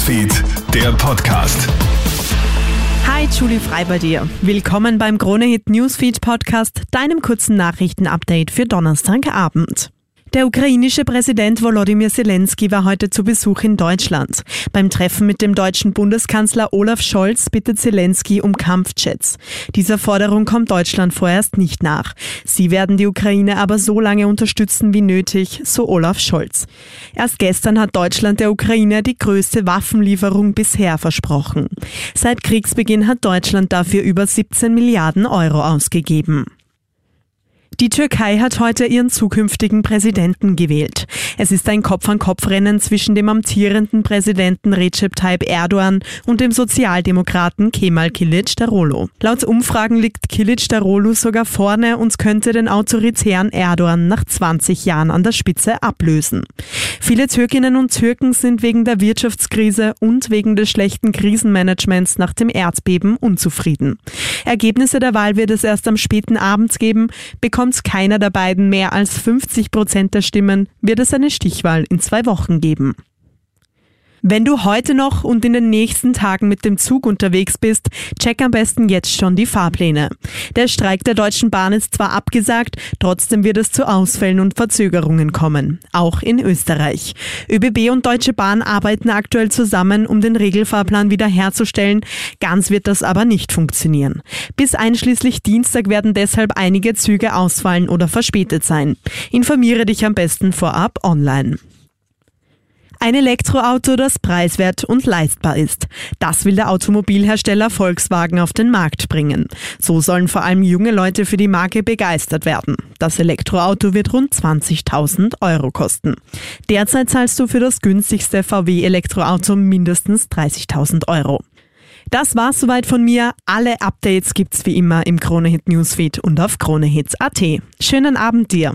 Newsfeed, der Podcast. Hi, Julie Frei bei dir. Willkommen beim Kronehit Newsfeed Podcast, deinem kurzen Nachrichtenupdate für Donnerstagabend. Der ukrainische Präsident Volodymyr Zelensky war heute zu Besuch in Deutschland. Beim Treffen mit dem deutschen Bundeskanzler Olaf Scholz bittet Zelensky um Kampfjets. Dieser Forderung kommt Deutschland vorerst nicht nach. Sie werden die Ukraine aber so lange unterstützen wie nötig, so Olaf Scholz. Erst gestern hat Deutschland der Ukraine die größte Waffenlieferung bisher versprochen. Seit Kriegsbeginn hat Deutschland dafür über 17 Milliarden Euro ausgegeben. Die Türkei hat heute ihren zukünftigen Präsidenten gewählt. Es ist ein Kopf-an-Kopf-Rennen zwischen dem amtierenden Präsidenten Recep Tayyip Erdogan und dem Sozialdemokraten Kemal Kılıçdaroğlu. Laut Umfragen liegt Kılıçdaroğlu sogar vorne und könnte den autoritären Erdogan nach 20 Jahren an der Spitze ablösen. Viele Türkinnen und Türken sind wegen der Wirtschaftskrise und wegen des schlechten Krisenmanagements nach dem Erdbeben unzufrieden. Ergebnisse der Wahl wird es erst am späten Abend geben. Bekommt keiner der beiden mehr als 50 Prozent der Stimmen, wird es eine Stichwahl in zwei Wochen geben. Wenn du heute noch und in den nächsten Tagen mit dem Zug unterwegs bist, check am besten jetzt schon die Fahrpläne. Der Streik der Deutschen Bahn ist zwar abgesagt, trotzdem wird es zu Ausfällen und Verzögerungen kommen. Auch in Österreich. ÖBB und Deutsche Bahn arbeiten aktuell zusammen, um den Regelfahrplan wiederherzustellen. Ganz wird das aber nicht funktionieren. Bis einschließlich Dienstag werden deshalb einige Züge ausfallen oder verspätet sein. Informiere dich am besten vorab online. Ein Elektroauto, das preiswert und leistbar ist. Das will der Automobilhersteller Volkswagen auf den Markt bringen. So sollen vor allem junge Leute für die Marke begeistert werden. Das Elektroauto wird rund 20.000 Euro kosten. Derzeit zahlst du für das günstigste VW-Elektroauto mindestens 30.000 Euro. Das war's soweit von mir. Alle Updates gibt's wie immer im Kronehit Newsfeed und auf kronehits.at. Schönen Abend dir.